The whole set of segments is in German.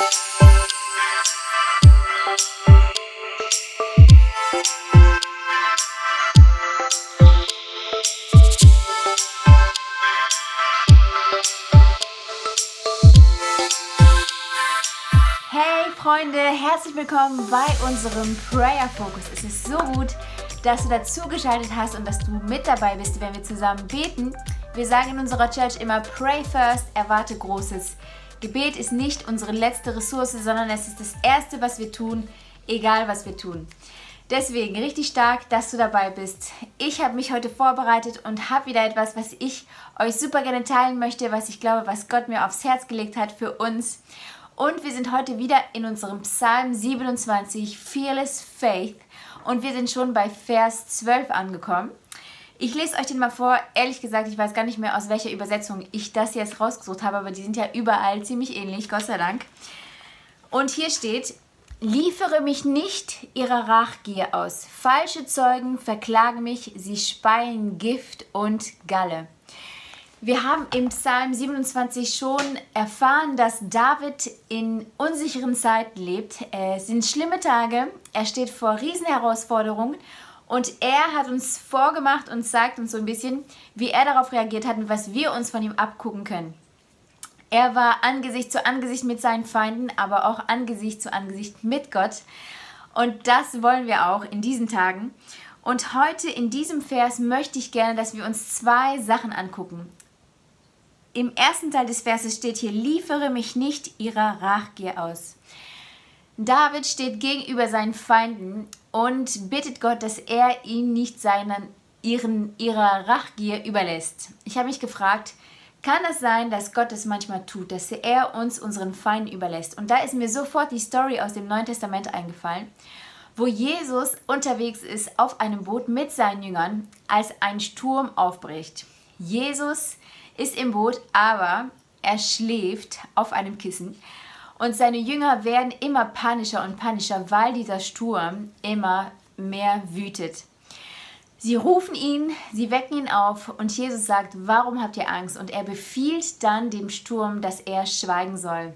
Hey Freunde, herzlich willkommen bei unserem Prayer Focus. Es ist so gut, dass du dazugeschaltet hast und dass du mit dabei bist, wenn wir zusammen beten. Wir sagen in unserer Church immer Pray first, erwarte Großes. Gebet ist nicht unsere letzte Ressource, sondern es ist das Erste, was wir tun, egal was wir tun. Deswegen richtig stark, dass du dabei bist. Ich habe mich heute vorbereitet und habe wieder etwas, was ich euch super gerne teilen möchte, was ich glaube, was Gott mir aufs Herz gelegt hat für uns. Und wir sind heute wieder in unserem Psalm 27, Fearless Faith. Und wir sind schon bei Vers 12 angekommen. Ich lese euch den mal vor. Ehrlich gesagt, ich weiß gar nicht mehr, aus welcher Übersetzung ich das jetzt rausgesucht habe, aber die sind ja überall ziemlich ähnlich, Gott sei Dank. Und hier steht, liefere mich nicht ihrer Rachgier aus. Falsche Zeugen verklagen mich, sie speien Gift und Galle. Wir haben im Psalm 27 schon erfahren, dass David in unsicheren Zeiten lebt. Es sind schlimme Tage, er steht vor Riesenherausforderungen und er hat uns vorgemacht und sagt uns so ein bisschen, wie er darauf reagiert hat und was wir uns von ihm abgucken können. Er war Angesicht zu Angesicht mit seinen Feinden, aber auch Angesicht zu Angesicht mit Gott. Und das wollen wir auch in diesen Tagen. Und heute in diesem Vers möchte ich gerne, dass wir uns zwei Sachen angucken im ersten Teil des Verses steht hier, liefere mich nicht ihrer Rachgier aus. David steht gegenüber seinen Feinden und bittet Gott, dass er ihn nicht seinen, ihren, ihrer Rachgier überlässt. Ich habe mich gefragt, kann es sein, dass Gott es manchmal tut, dass er uns unseren Feinden überlässt? Und da ist mir sofort die Story aus dem Neuen Testament eingefallen, wo Jesus unterwegs ist auf einem Boot mit seinen Jüngern, als ein Sturm aufbricht. Jesus ist im Boot, aber er schläft auf einem Kissen. Und seine Jünger werden immer panischer und panischer, weil dieser Sturm immer mehr wütet. Sie rufen ihn, sie wecken ihn auf und Jesus sagt, warum habt ihr Angst? Und er befiehlt dann dem Sturm, dass er schweigen soll,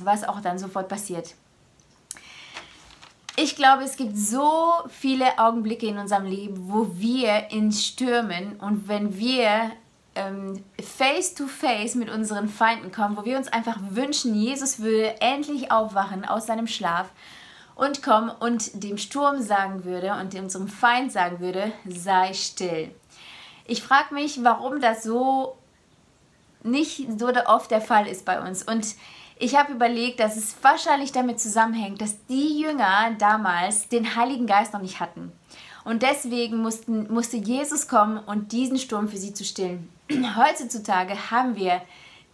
was auch dann sofort passiert. Ich glaube, es gibt so viele Augenblicke in unserem Leben, wo wir in Stürmen und wenn wir ähm, face to face mit unseren Feinden kommen, wo wir uns einfach wünschen, Jesus würde endlich aufwachen aus seinem Schlaf und kommen und dem Sturm sagen würde und unserem Feind sagen würde, sei still. Ich frage mich, warum das so nicht so oft der Fall ist bei uns. Und ich habe überlegt, dass es wahrscheinlich damit zusammenhängt, dass die Jünger damals den Heiligen Geist noch nicht hatten. Und deswegen mussten, musste Jesus kommen und diesen Sturm für sie zu stillen. Heutzutage haben wir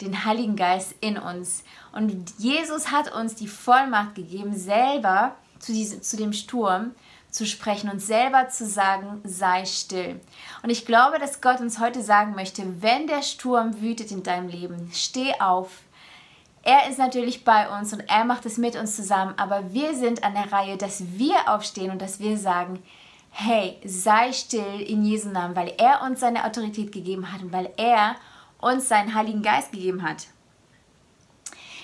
den Heiligen Geist in uns. Und Jesus hat uns die Vollmacht gegeben, selber zu, diesem, zu dem Sturm zu sprechen und selber zu sagen, sei still. Und ich glaube, dass Gott uns heute sagen möchte, wenn der Sturm wütet in deinem Leben, steh auf. Er ist natürlich bei uns und er macht es mit uns zusammen, aber wir sind an der Reihe, dass wir aufstehen und dass wir sagen, hey, sei still in Jesu Namen, weil er uns seine Autorität gegeben hat und weil er uns seinen Heiligen Geist gegeben hat.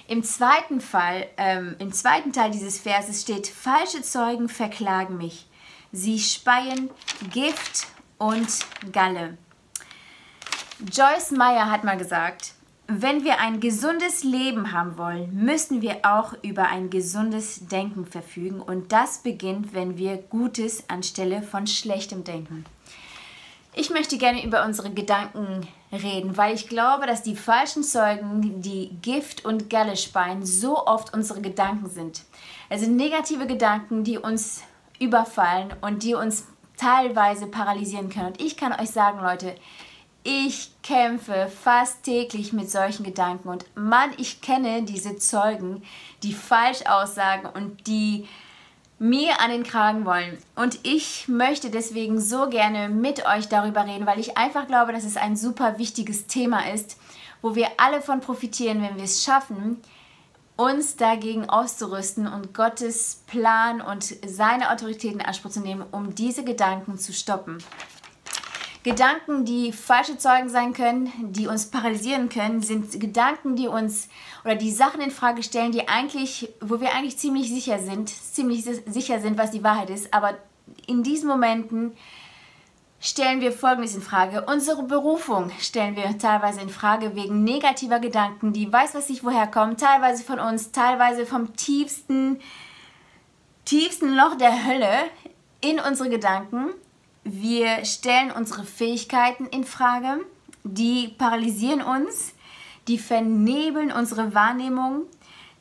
Im zweiten Fall, ähm, im zweiten Teil dieses Verses steht, falsche Zeugen verklagen mich. Sie speien Gift und Galle. Joyce Meyer hat mal gesagt, wenn wir ein gesundes Leben haben wollen, müssen wir auch über ein gesundes Denken verfügen. Und das beginnt, wenn wir Gutes anstelle von Schlechtem denken. Ich möchte gerne über unsere Gedanken reden, weil ich glaube, dass die falschen Zeugen, die Gift und Galle speien, so oft unsere Gedanken sind. Es sind negative Gedanken, die uns überfallen und die uns teilweise paralysieren können. Und ich kann euch sagen, Leute, ich kämpfe fast täglich mit solchen Gedanken und Mann, ich kenne diese Zeugen, die falsch aussagen und die mir an den Kragen wollen. Und ich möchte deswegen so gerne mit euch darüber reden, weil ich einfach glaube, dass es ein super wichtiges Thema ist, wo wir alle von profitieren, wenn wir es schaffen, uns dagegen auszurüsten und Gottes Plan und seine Autorität in Anspruch zu nehmen, um diese Gedanken zu stoppen. Gedanken, die falsche Zeugen sein können, die uns paralysieren können, sind Gedanken, die uns oder die Sachen in Frage stellen, die eigentlich, wo wir eigentlich ziemlich sicher sind, ziemlich sicher sind, was die Wahrheit ist, aber in diesen Momenten stellen wir Folgendes in Frage. Unsere Berufung stellen wir teilweise in Frage wegen negativer Gedanken, die weiß was nicht woher kommen, teilweise von uns, teilweise vom tiefsten, tiefsten Loch der Hölle in unsere Gedanken. Wir stellen unsere Fähigkeiten in Frage, die paralysieren uns, die vernebeln unsere Wahrnehmung,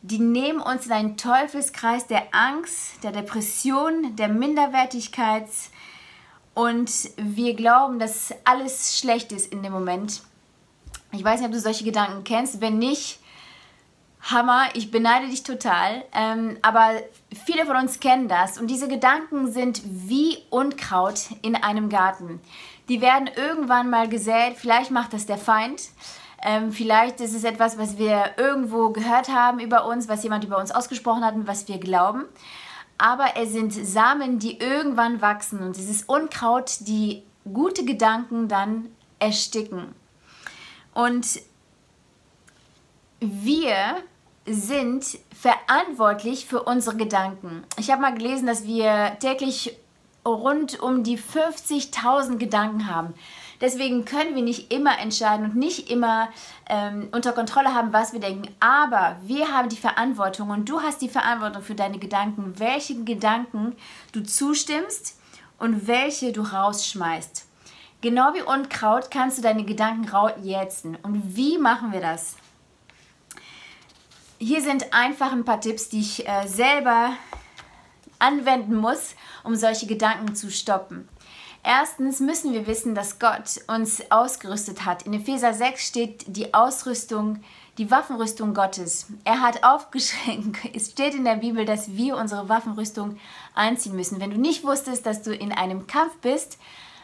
die nehmen uns in einen Teufelskreis der Angst, der Depression, der Minderwertigkeits- und wir glauben, dass alles schlecht ist in dem Moment. Ich weiß nicht, ob du solche Gedanken kennst. Wenn nicht, Hammer, ich beneide dich total. Ähm, aber viele von uns kennen das. Und diese Gedanken sind wie Unkraut in einem Garten. Die werden irgendwann mal gesät. Vielleicht macht das der Feind. Ähm, vielleicht ist es etwas, was wir irgendwo gehört haben über uns, was jemand über uns ausgesprochen hat und was wir glauben aber es sind Samen, die irgendwann wachsen und dieses Unkraut, die gute Gedanken dann ersticken. Und wir sind verantwortlich für unsere Gedanken. Ich habe mal gelesen, dass wir täglich rund um die 50.000 Gedanken haben. Deswegen können wir nicht immer entscheiden und nicht immer ähm, unter Kontrolle haben, was wir denken. Aber wir haben die Verantwortung und du hast die Verantwortung für deine Gedanken, welche Gedanken du zustimmst und welche du rausschmeißt. Genau wie Unkraut kannst du deine Gedanken jätzen. Und wie machen wir das? Hier sind einfach ein paar Tipps, die ich äh, selber anwenden muss, um solche Gedanken zu stoppen. Erstens müssen wir wissen, dass Gott uns ausgerüstet hat. In Epheser 6 steht die Ausrüstung, die Waffenrüstung Gottes. Er hat aufgeschränkt, es steht in der Bibel, dass wir unsere Waffenrüstung anziehen müssen. Wenn du nicht wusstest, dass du in einem Kampf bist,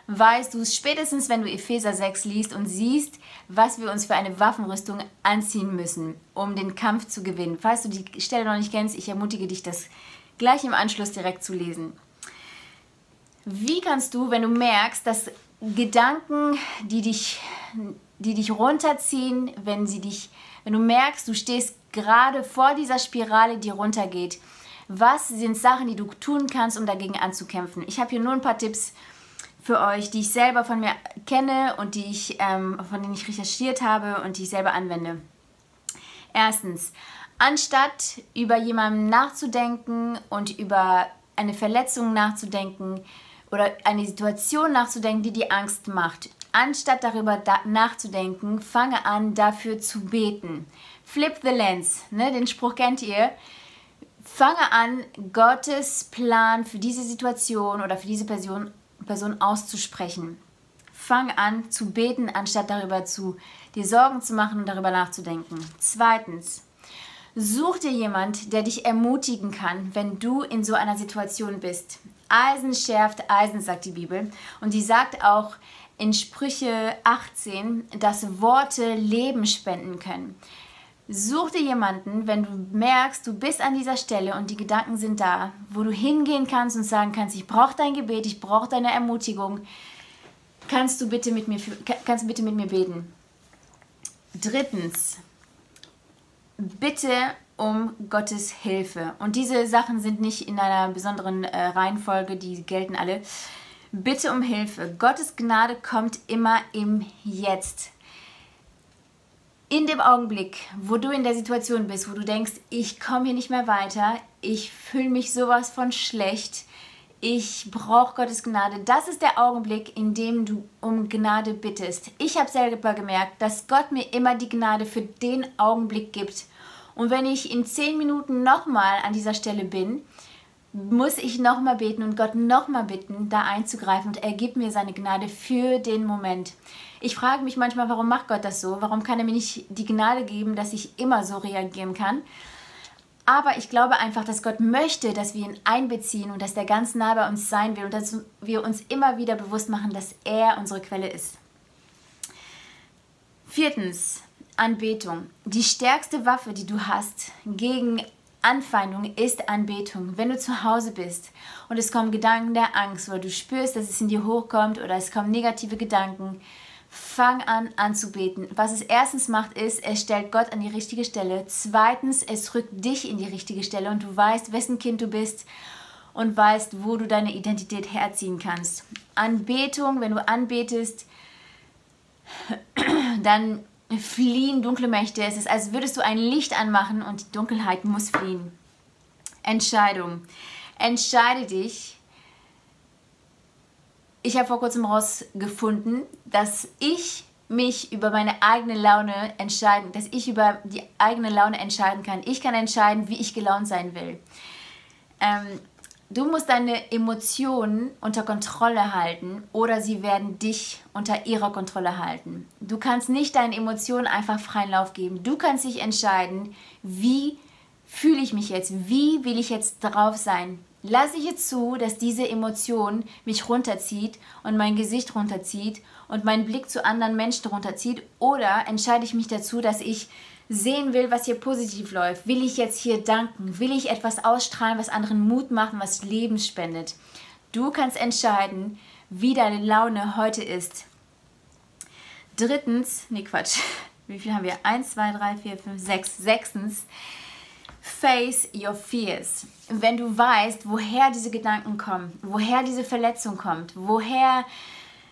weißt du es spätestens, wenn du Epheser 6 liest und siehst, was wir uns für eine Waffenrüstung anziehen müssen, um den Kampf zu gewinnen. Falls du die Stelle noch nicht kennst, ich ermutige dich, das gleich im Anschluss direkt zu lesen. Wie kannst du, wenn du merkst, dass Gedanken, die dich, die dich runterziehen, wenn sie dich, wenn du merkst, du stehst gerade vor dieser Spirale, die runtergeht, was sind Sachen, die du tun kannst, um dagegen anzukämpfen? Ich habe hier nur ein paar Tipps für euch, die ich selber von mir kenne und die ich, ähm, von denen ich recherchiert habe und die ich selber anwende. Erstens, anstatt über jemanden nachzudenken und über eine Verletzung nachzudenken, oder eine Situation nachzudenken, die dir Angst macht. Anstatt darüber da nachzudenken, fange an, dafür zu beten. Flip the lens, ne? den Spruch kennt ihr. Fange an, Gottes Plan für diese Situation oder für diese Person, Person auszusprechen. Fange an zu beten, anstatt darüber zu dir Sorgen zu machen und darüber nachzudenken. Zweitens, such dir jemand, der dich ermutigen kann, wenn du in so einer Situation bist. Eisen schärft Eisen, sagt die Bibel. Und die sagt auch in Sprüche 18, dass Worte Leben spenden können. Such dir jemanden, wenn du merkst, du bist an dieser Stelle und die Gedanken sind da, wo du hingehen kannst und sagen kannst, ich brauche dein Gebet, ich brauche deine Ermutigung. Kannst du bitte mit mir kannst bitte mit mir beten? Drittens, bitte um Gottes Hilfe. Und diese Sachen sind nicht in einer besonderen äh, Reihenfolge, die gelten alle. Bitte um Hilfe. Gottes Gnade kommt immer im Jetzt. In dem Augenblick, wo du in der Situation bist, wo du denkst, ich komme hier nicht mehr weiter, ich fühle mich sowas von schlecht, ich brauche Gottes Gnade. Das ist der Augenblick, in dem du um Gnade bittest. Ich habe selber gemerkt, dass Gott mir immer die Gnade für den Augenblick gibt und wenn ich in zehn Minuten nochmal an dieser Stelle bin, muss ich nochmal beten und Gott nochmal bitten, da einzugreifen und er gibt mir seine Gnade für den Moment. Ich frage mich manchmal, warum macht Gott das so? Warum kann er mir nicht die Gnade geben, dass ich immer so reagieren kann? Aber ich glaube einfach, dass Gott möchte, dass wir ihn einbeziehen und dass er ganz nah bei uns sein will und dass wir uns immer wieder bewusst machen, dass er unsere Quelle ist. Viertens, Anbetung. Die stärkste Waffe, die du hast gegen Anfeindung ist Anbetung. Wenn du zu Hause bist und es kommen Gedanken der Angst oder du spürst, dass es in dir hochkommt oder es kommen negative Gedanken, fang an anzubeten. Was es erstens macht, ist, es stellt Gott an die richtige Stelle. Zweitens, es rückt dich in die richtige Stelle und du weißt, wessen Kind du bist und weißt, wo du deine Identität herziehen kannst. Anbetung, wenn du anbetest, dann fliehen dunkle Mächte. Es ist, als würdest du ein Licht anmachen und die Dunkelheit muss fliehen. Entscheidung. Entscheide dich. Ich habe vor kurzem herausgefunden, dass ich mich über meine eigene Laune entscheiden, dass ich über die eigene Laune entscheiden kann. Ich kann entscheiden, wie ich gelaunt sein will. Ähm, Du musst deine Emotionen unter Kontrolle halten oder sie werden dich unter ihrer Kontrolle halten. Du kannst nicht deinen Emotionen einfach freien Lauf geben. Du kannst dich entscheiden, wie fühle ich mich jetzt, wie will ich jetzt drauf sein. Lasse ich jetzt zu, dass diese Emotion mich runterzieht und mein Gesicht runterzieht und meinen Blick zu anderen Menschen runterzieht oder entscheide ich mich dazu, dass ich sehen will, was hier positiv läuft, will ich jetzt hier danken, will ich etwas ausstrahlen, was anderen Mut macht, was Leben spendet. Du kannst entscheiden, wie deine Laune heute ist. Drittens, nee Quatsch, wie viel haben wir? Eins, zwei, drei, vier, fünf, sechs. Sechstens, face your fears. Wenn du weißt, woher diese Gedanken kommen, woher diese Verletzung kommt, woher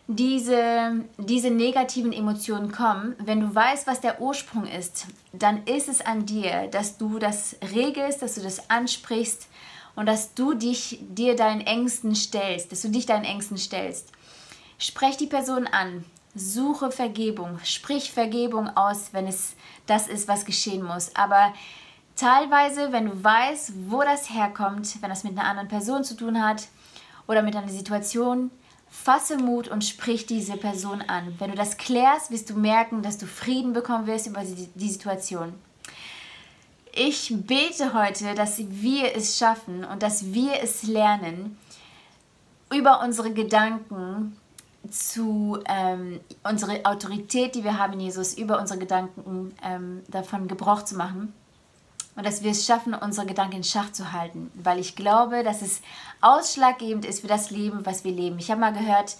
diese, diese negativen Emotionen kommen, wenn du weißt, was der Ursprung ist, dann ist es an dir, dass du das regelst, dass du das ansprichst und dass du dich dir deinen Ängsten stellst, dass du dich deinen Ängsten stellst. Sprech die Person an, suche Vergebung, sprich Vergebung aus, wenn es das ist, was geschehen muss. Aber teilweise, wenn du weißt, wo das herkommt, wenn das mit einer anderen Person zu tun hat oder mit einer Situation, Fasse Mut und sprich diese Person an. Wenn du das klärst, wirst du merken, dass du Frieden bekommen wirst über die Situation. Ich bete heute, dass wir es schaffen und dass wir es lernen, über unsere Gedanken zu ähm, unsere Autorität, die wir haben Jesus, über unsere Gedanken ähm, davon Gebrauch zu machen und dass wir es schaffen, unsere Gedanken in Schach zu halten, weil ich glaube, dass es ausschlaggebend ist für das Leben, was wir leben. Ich habe mal gehört,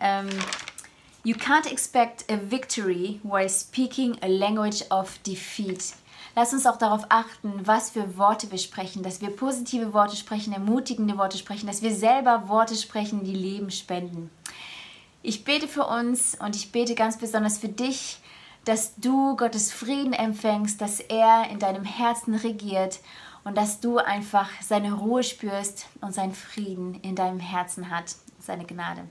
ähm, You can't expect a victory while speaking a language of defeat. Lass uns auch darauf achten, was für Worte wir sprechen, dass wir positive Worte sprechen, ermutigende Worte sprechen, dass wir selber Worte sprechen, die Leben spenden. Ich bete für uns und ich bete ganz besonders für dich, dass du Gottes Frieden empfängst, dass er in deinem Herzen regiert und dass du einfach seine Ruhe spürst und seinen Frieden in deinem Herzen hat, seine Gnade.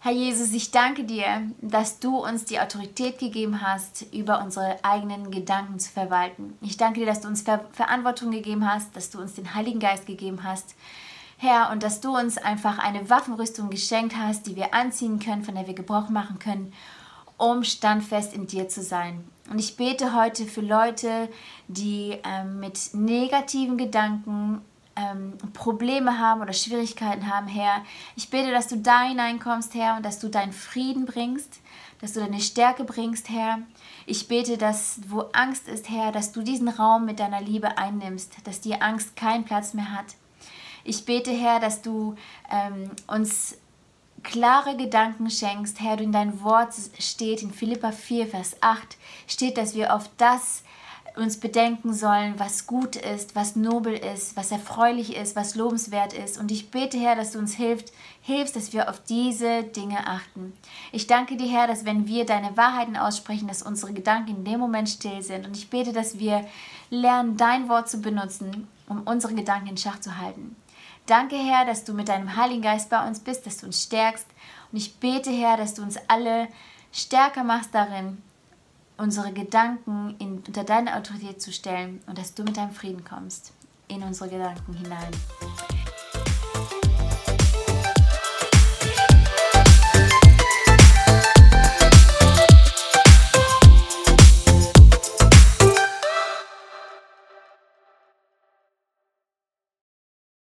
Herr Jesus, ich danke dir, dass du uns die Autorität gegeben hast, über unsere eigenen Gedanken zu verwalten. Ich danke dir, dass du uns Ver Verantwortung gegeben hast, dass du uns den Heiligen Geist gegeben hast. Herr, und dass du uns einfach eine Waffenrüstung geschenkt hast, die wir anziehen können, von der wir Gebrauch machen können, um standfest in dir zu sein. Und ich bete heute für Leute, die ähm, mit negativen Gedanken ähm, Probleme haben oder Schwierigkeiten haben, Herr. Ich bete, dass du da hineinkommst, Herr, und dass du deinen Frieden bringst, dass du deine Stärke bringst, Herr. Ich bete, dass wo Angst ist, Herr, dass du diesen Raum mit deiner Liebe einnimmst, dass die Angst keinen Platz mehr hat. Ich bete, Herr, dass du ähm, uns klare Gedanken schenkst, Herr, du in dein Wort steht, in Philippa 4, Vers 8, steht, dass wir auf das uns bedenken sollen, was gut ist, was nobel ist, was erfreulich ist, was lobenswert ist. Und ich bete, Herr, dass du uns hilft, hilfst, dass wir auf diese Dinge achten. Ich danke dir, Herr, dass wenn wir deine Wahrheiten aussprechen, dass unsere Gedanken in dem Moment still sind. Und ich bete, dass wir lernen, dein Wort zu benutzen, um unsere Gedanken in Schach zu halten. Danke, Herr, dass du mit deinem Heiligen Geist bei uns bist, dass du uns stärkst. Und ich bete, Herr, dass du uns alle stärker machst darin, unsere Gedanken in, unter deine Autorität zu stellen und dass du mit deinem Frieden kommst in unsere Gedanken hinein.